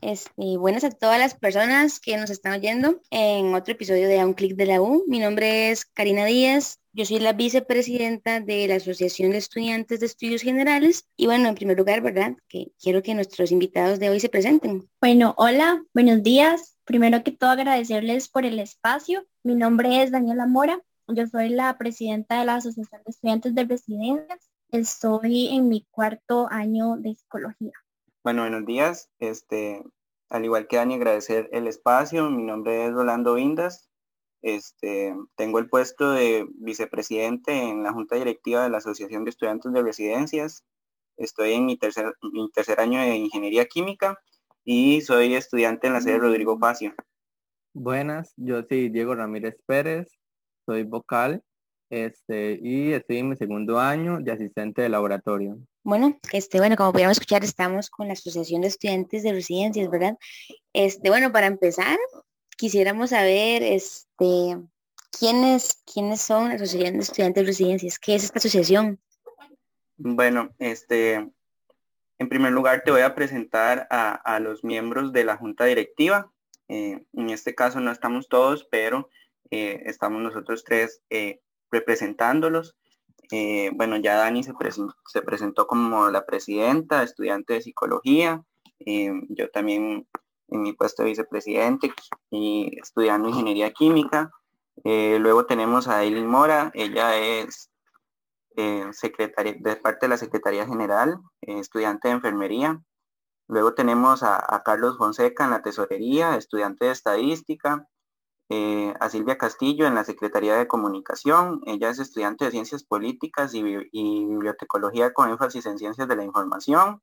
Este, buenas a todas las personas que nos están oyendo en otro episodio de A un clic de la U. Mi nombre es Karina Díaz. Yo soy la vicepresidenta de la Asociación de Estudiantes de Estudios Generales. Y bueno, en primer lugar, ¿verdad? Que quiero que nuestros invitados de hoy se presenten. Bueno, hola, buenos días. Primero que todo agradecerles por el espacio. Mi nombre es Daniela Mora. Yo soy la presidenta de la Asociación de Estudiantes de Residencias. Estoy en mi cuarto año de psicología. Bueno, buenos días. Este, al igual que Dani, agradecer el espacio. Mi nombre es Rolando Vindas. Este, tengo el puesto de vicepresidente en la Junta Directiva de la Asociación de Estudiantes de Residencias. Estoy en mi tercer, mi tercer año de Ingeniería Química y soy estudiante en la sede Rodrigo Facio. Buenas, yo soy Diego Ramírez Pérez, soy vocal este, y estoy en mi segundo año de asistente de laboratorio. Bueno, este, bueno, como podíamos escuchar, estamos con la Asociación de Estudiantes de Residencias, ¿verdad? Este, bueno, para empezar, quisiéramos saber, este, quiénes, quiénes son la Asociación de Estudiantes de Residencias, ¿qué es esta asociación? Bueno, este, en primer lugar te voy a presentar a, los miembros de la Junta Directiva. Eh, en este caso no estamos todos, pero eh, estamos nosotros tres eh, representándolos. Eh, bueno, ya Dani se, se, presentó como la presidenta, estudiante de psicología. Eh, yo también en mi puesto de vicepresidente y estudiando ingeniería química. Eh, luego tenemos a Eileen Mora, ella es secretaria de parte de la Secretaría General, estudiante de enfermería. Luego tenemos a Carlos Fonseca en la tesorería, estudiante de estadística. Eh, a Silvia Castillo en la Secretaría de Comunicación. Ella es estudiante de Ciencias Políticas y, Bibliotecología con énfasis en Ciencias de la Información.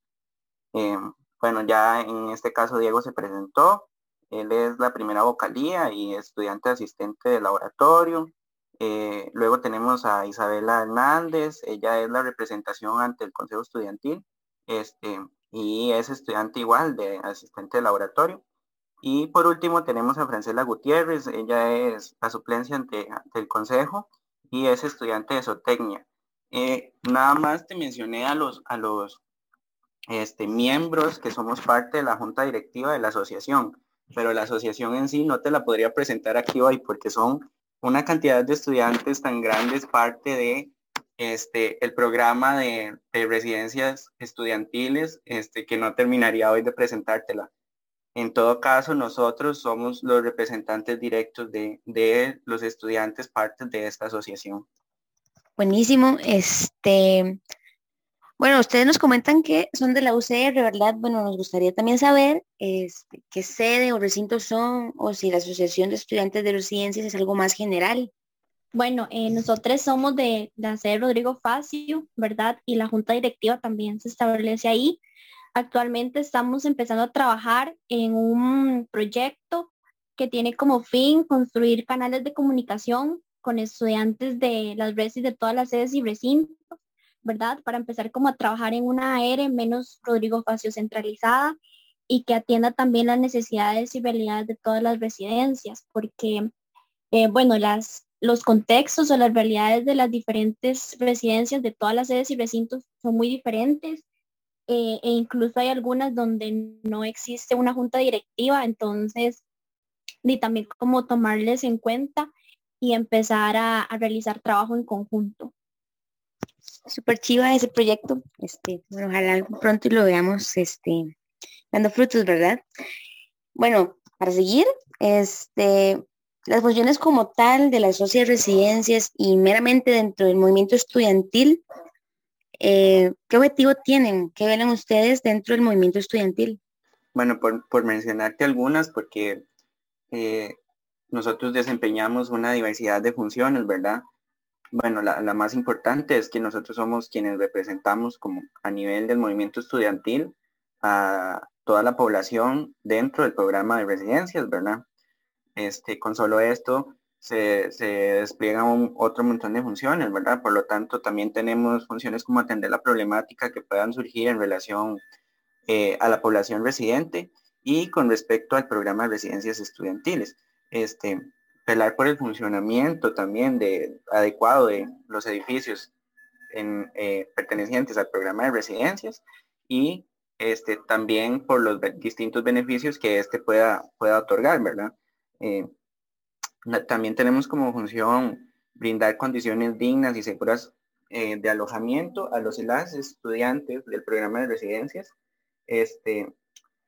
Eh, bueno, ya en este caso Diego se presentó. Él es la primera vocalía y estudiante asistente de laboratorio. Eh, luego tenemos a Isabela Hernández. Ella es la representación ante el Consejo Estudiantil este, y es estudiante igual de asistente de laboratorio. Y por último tenemos a Francela Gutiérrez, ella es la suplencia ante, el consejo y es estudiante de zootecnia. Eh, nada más te mencioné a los, a los este, miembros que somos parte de la junta directiva de la asociación, pero la asociación en sí no te la podría presentar aquí hoy porque son una cantidad de estudiantes tan grandes parte de este, el programa de, de residencias estudiantiles este, que no terminaría hoy de presentártela. En todo caso, nosotros somos los representantes directos de, los estudiantes partes de esta asociación. Buenísimo. Este, bueno, ustedes nos comentan que son de la UCR, ¿verdad? Bueno, nos gustaría también saber este, qué sede o recinto son o si la Asociación de Estudiantes de Ciencias es algo más general. Bueno, eh, nosotros somos de la sede Rodrigo Facio, ¿verdad? Y la junta directiva también se establece ahí. Actualmente estamos empezando a trabajar en un proyecto que tiene como fin construir canales de comunicación con estudiantes de las redes de todas las sedes y recintos, ¿verdad? Para empezar como a trabajar en una AR menos Rodrigo Facio centralizada y que atienda también las necesidades y realidades de todas las residencias, porque, eh, bueno, las, los contextos o las realidades de las diferentes residencias de todas las sedes y recintos son muy diferentes eh, e incluso hay algunas donde no existe una junta directiva, entonces, ni también como tomarles en cuenta y empezar a, realizar trabajo en conjunto. Súper chiva ese proyecto, este, bueno, ojalá pronto lo veamos, este, dando frutos, ¿verdad? Bueno, para seguir, este, las funciones como tal de las socias residencias y meramente dentro del movimiento estudiantil eh, ¿Qué objetivo tienen? ¿Qué ven ustedes dentro del movimiento estudiantil? Bueno, por, mencionarte algunas, porque eh, nosotros desempeñamos una diversidad de funciones, ¿verdad? Bueno, la, más importante es que nosotros somos quienes representamos como a nivel del movimiento estudiantil a toda la población dentro del programa de residencias, ¿verdad? Este, con solo esto, se, se despliega otro montón de funciones, ¿verdad? Por lo tanto, también tenemos funciones como atender la problemática que puedan surgir en relación eh, a la población residente y con respecto al programa de residencias estudiantiles. Este, velar por el funcionamiento también de, adecuado de los edificios eh, pertenecientes al programa de residencias y este, también por los distintos beneficios que este pueda, pueda otorgar, ¿verdad? Eh, también tenemos como función brindar condiciones dignas y seguras eh, de alojamiento a los las estudiantes del programa de residencias. Este,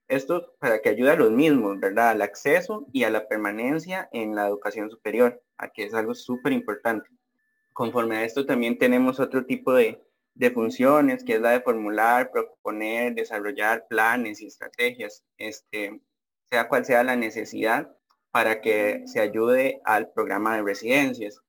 esto para que ayude a los mismos, ¿verdad? Al acceso y a la permanencia en la educación superior, aquí es algo súper importante. Conforme a esto también tenemos otro tipo de, de funciones, que es la de formular, proponer, desarrollar planes y estrategias, este, sea cual sea la necesidad para que se ayude al programa de residencias.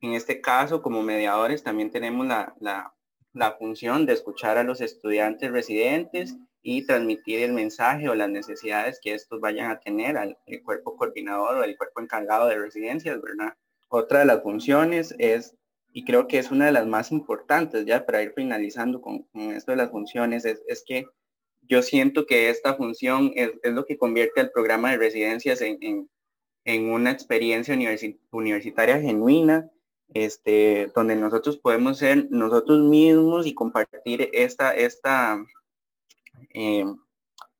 En este caso, como mediadores, también tenemos la, la, la función de escuchar a los estudiantes residentes y transmitir el mensaje o las necesidades que estos vayan a tener al cuerpo coordinador o el cuerpo encargado de residencias, ¿verdad? Otra de las funciones es y creo que es una de las más importantes ya para ir finalizando con, esto de las funciones, es, que yo siento que esta función es, lo que convierte al programa de residencias en, una experiencia universitaria genuina, este, donde nosotros podemos ser nosotros mismos y compartir esta, esta eh,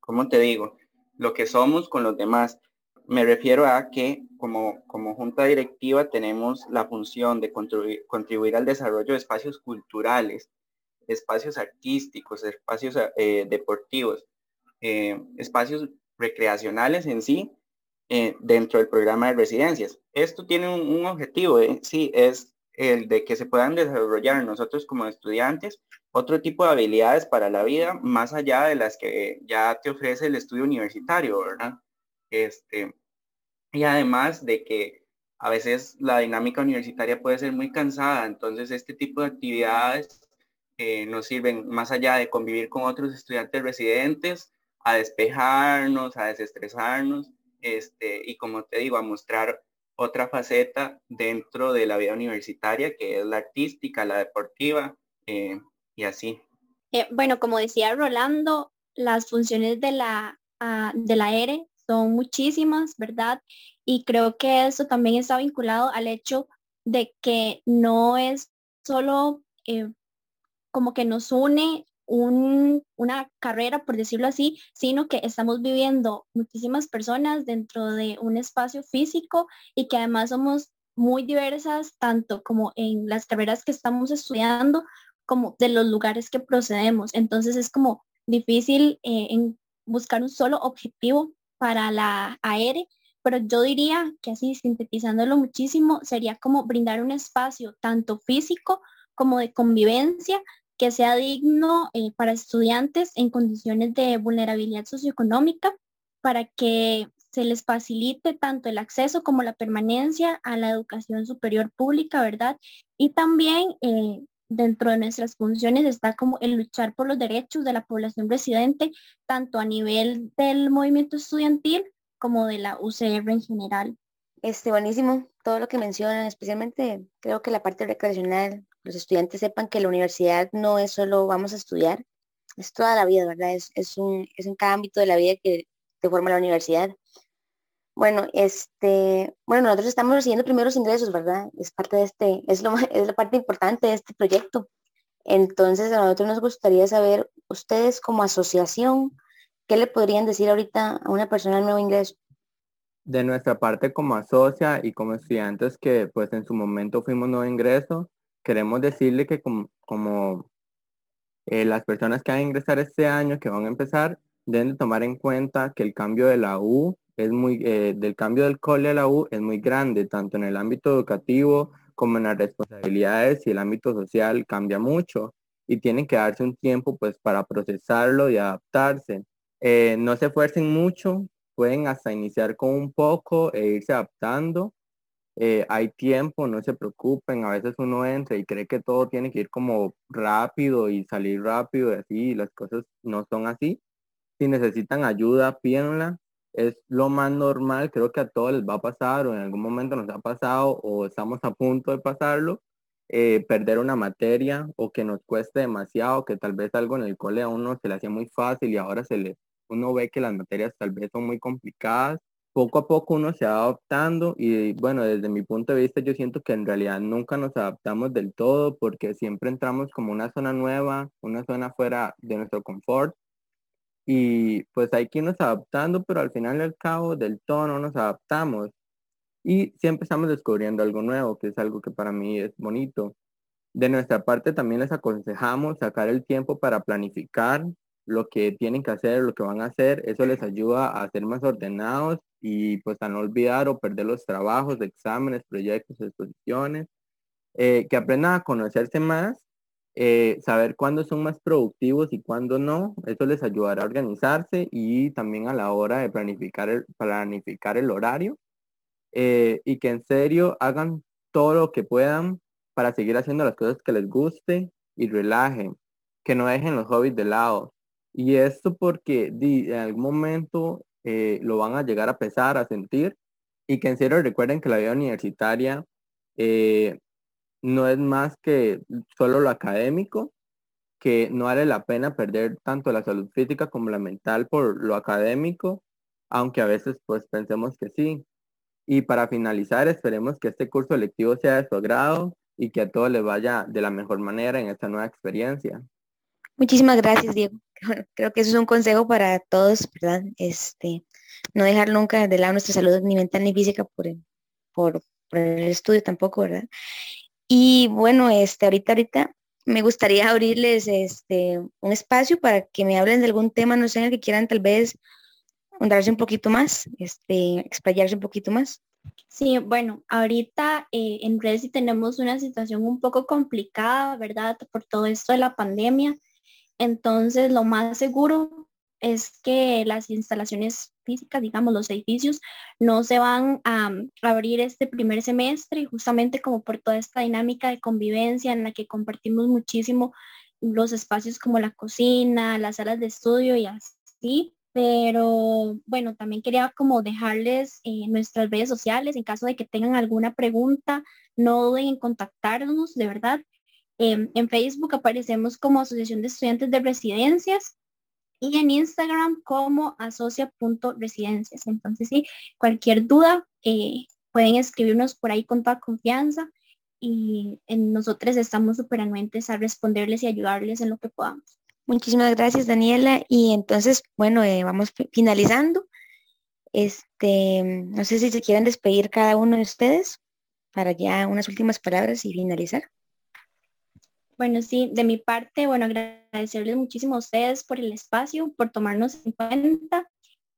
¿cómo te digo? Lo que somos con los demás. Me refiero a que como, como junta directiva tenemos la función de contribuir, contribuir al desarrollo de espacios culturales, espacios artísticos, espacios eh, deportivos, eh, espacios recreacionales en sí eh, dentro del programa de residencias. Esto tiene un, objetivo, sí, es el de que se puedan desarrollar nosotros como estudiantes otro tipo de habilidades para la vida más allá de las que ya te ofrece el estudio universitario, ¿verdad? Este, y además de que a veces la dinámica universitaria puede ser muy cansada, entonces este tipo de actividades eh, nos sirven más allá de convivir con otros estudiantes residentes, a despejarnos, a desestresarnos, este, y como te digo, a mostrar otra faceta dentro de la vida universitaria, que es la artística, la deportiva, eh, y así. Eh, bueno, como decía Rolando, las funciones de la, uh, de la ERE son muchísimas, ¿verdad? Y creo que eso también está vinculado al hecho de que no es solo eh, como que nos une una carrera, por decirlo así, sino que estamos viviendo muchísimas personas dentro de un espacio físico y que además somos muy diversas, tanto como en las carreras que estamos estudiando, como de los lugares que procedemos. Entonces es como difícil eh, en buscar un solo objetivo para la AR, pero yo diría que así sintetizándolo muchísimo, sería como brindar un espacio tanto físico como de convivencia que sea digno eh, para estudiantes en condiciones de vulnerabilidad socioeconómica, para que se les facilite tanto el acceso como la permanencia a la educación superior pública, ¿verdad? Y también eh, dentro de nuestras funciones está como el luchar por los derechos de la población residente, tanto a nivel del movimiento estudiantil como de la UCR en general. Este, buenísimo, todo lo que mencionan, especialmente creo que la parte recreacional, los estudiantes sepan que la universidad no es solo vamos a estudiar, es toda la vida, ¿verdad? Es, es, un, es en cada ámbito de la vida que te forma la universidad. Bueno, este, bueno, nosotros estamos recibiendo primeros ingresos, ¿verdad? Es parte de este, es, lo, es la parte importante de este proyecto. Entonces, a nosotros nos gustaría saber, ustedes como asociación, ¿qué le podrían decir ahorita a una persona de nuevo ingreso? De nuestra parte como asocia y como estudiantes que pues en su momento fuimos nuevo ingreso, queremos decirle que como, eh, las personas que van a ingresar este año, que van a empezar, deben tomar en cuenta que el cambio de la U es muy, eh, del cambio del cole a la U es muy grande, tanto en el ámbito educativo como en las responsabilidades y el ámbito social cambia mucho y tienen que darse un tiempo pues para procesarlo y adaptarse. Eh, no se esfuercen mucho, pueden hasta iniciar con un poco e irse adaptando. Eh, hay tiempo, no se preocupen, a veces uno entra y cree que todo tiene que ir como rápido y salir rápido y así, las cosas no son así. Si necesitan ayuda, pídanla, es lo más normal, creo que a todos les va a pasar o en algún momento nos ha pasado o estamos a punto de pasarlo, eh, perder una materia o que nos cueste demasiado, que tal vez algo en el cole a uno se le hacía muy fácil y ahora se le, uno ve que las materias tal vez son muy complicadas. Poco a poco uno se va adaptando y bueno, desde mi punto de vista yo siento que en realidad nunca nos adaptamos del todo porque siempre entramos como una zona nueva, una zona fuera de nuestro confort y pues hay que irnos adaptando, pero al final y al cabo del todo no nos adaptamos. Y siempre estamos descubriendo algo nuevo, que es algo que para mí es bonito. De nuestra parte también les aconsejamos sacar el tiempo para planificar lo que tienen que hacer, lo que van a hacer. Eso les ayuda a ser más ordenados y pues a no olvidar o perder los trabajos, exámenes, proyectos, exposiciones. Eh, que aprendan a conocerse más, eh, saber cuándo son más productivos y cuándo no. Eso les ayudará a organizarse y también a la hora de planificar el, planificar el horario. Eh, y que en serio hagan todo lo que puedan para seguir haciendo las cosas que les guste y relajen, que no dejen los hobbies de lado. Y esto porque en algún momento eh, lo van a llegar a pesar, a sentir, y que en serio recuerden que la vida universitaria eh, no es más que solo lo académico, que no vale la pena perder tanto la salud física como la mental por lo académico, aunque a veces pues pensemos que sí. Y para finalizar, esperemos que este curso lectivo sea de su agrado y que a todos les vaya de la mejor manera en esta nueva experiencia. Muchísimas gracias, Diego. creo que eso es un consejo para todos, ¿verdad? Este, no dejar nunca de lado nuestra salud ni mental ni física por el, por, el estudio tampoco, ¿verdad? Y bueno, este, ahorita, ahorita me gustaría abrirles este, un espacio para que me hablen de algún tema, no sé, en el que quieran tal vez hundarse un poquito más, este, explayarse un poquito más. Sí, bueno, ahorita eh, en Resi tenemos una situación un poco complicada, ¿verdad? Por todo esto de la pandemia. Entonces, lo más seguro es que las instalaciones físicas, digamos, los edificios, no se van a, abrir este primer semestre, justamente como por toda esta dinámica de convivencia en la que compartimos muchísimo los espacios como la cocina, las salas de estudio y así. Pero bueno, también quería como dejarles eh, nuestras redes sociales en caso de que tengan alguna pregunta, no duden en contactarnos, de verdad. Em, en Facebook aparecemos como Asociación de Estudiantes de Residencias y en Instagram como asocia.residencias. Entonces, sí, cualquier duda eh, pueden escribirnos por ahí con toda confianza y en nosotros estamos súper anuentes a responderles y ayudarles en lo que podamos. Muchísimas gracias, Daniela. Y entonces, bueno, eh, vamos finalizando. Este, no sé si se quieren despedir cada uno de ustedes para ya unas últimas palabras y finalizar. Bueno, sí, de mi parte, bueno, agradecerles muchísimo a ustedes por el espacio, por tomarnos en cuenta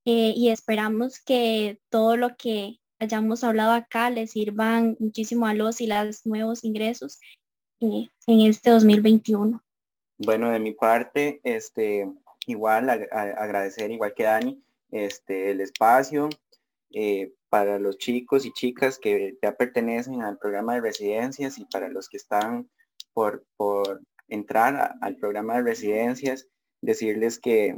eh, y esperamos que todo lo que hayamos hablado acá les sirvan muchísimo a los y las nuevos ingresos eh, en este 2021. Bueno, de mi parte, este, igual agradecer, igual que Dani, este, el espacio eh, para los chicos y chicas que ya pertenecen al programa de residencias y para los que están por, entrar al programa de residencias, decirles que,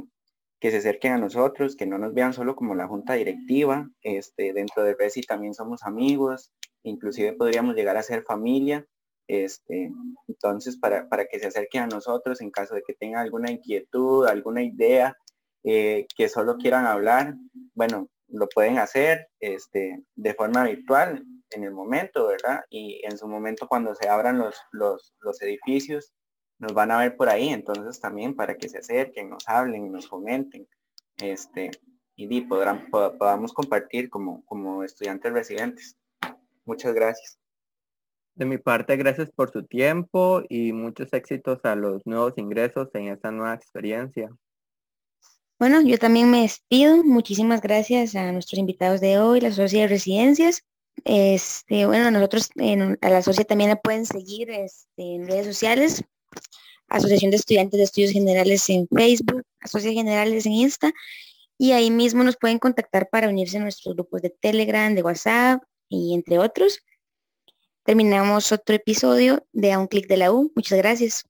que se acerquen a nosotros, que no nos vean solo como la junta directiva, este, dentro de Resi también somos amigos, inclusive podríamos llegar a ser familia este, entonces, para, que se acerquen a nosotros en caso de que tengan alguna inquietud, alguna idea, eh, que solo quieran hablar, bueno, lo pueden hacer este, de forma virtual en el momento, ¿verdad? Y en su momento cuando se abran los, los, los edificios, nos van a ver por ahí, entonces también para que se acerquen, nos hablen, nos comenten, este, y podrán, podamos compartir como, como estudiantes residentes. Muchas gracias. De mi parte, gracias por su tiempo y muchos éxitos a los nuevos ingresos en esta nueva experiencia. Bueno, yo también me despido. Muchísimas gracias a nuestros invitados de hoy, la Sociedad de Residencias. Este, bueno, nosotros en, a la sociedad también la pueden seguir este, en redes sociales. Asociación de Estudiantes de Estudios Generales en Facebook, Asociación Generales en Insta. Y ahí mismo nos pueden contactar para unirse a nuestros grupos de Telegram, de WhatsApp y entre otros terminamos otro episodio de A un clic de la U. Muchas gracias.